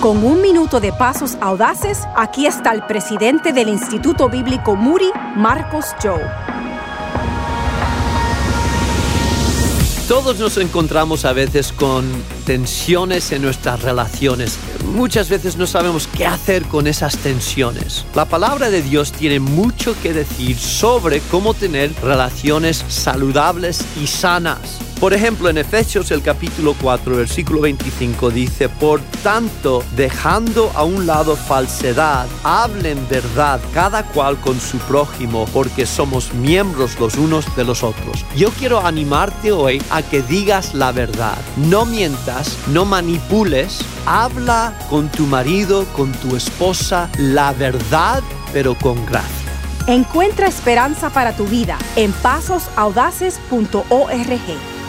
Con un minuto de pasos audaces, aquí está el presidente del Instituto Bíblico Muri, Marcos Joe. Todos nos encontramos a veces con tensiones en nuestras relaciones. Muchas veces no sabemos qué hacer con esas tensiones. La palabra de Dios tiene mucho que decir sobre cómo tener relaciones saludables y sanas. Por ejemplo, en Efesios el capítulo 4, versículo 25 dice, por tanto, dejando a un lado falsedad, hablen verdad cada cual con su prójimo, porque somos miembros los unos de los otros. Yo quiero animarte hoy a que digas la verdad. No mientas, no manipules, habla con tu marido, con tu esposa, la verdad, pero con gracia. Encuentra esperanza para tu vida en pasosaudaces.org.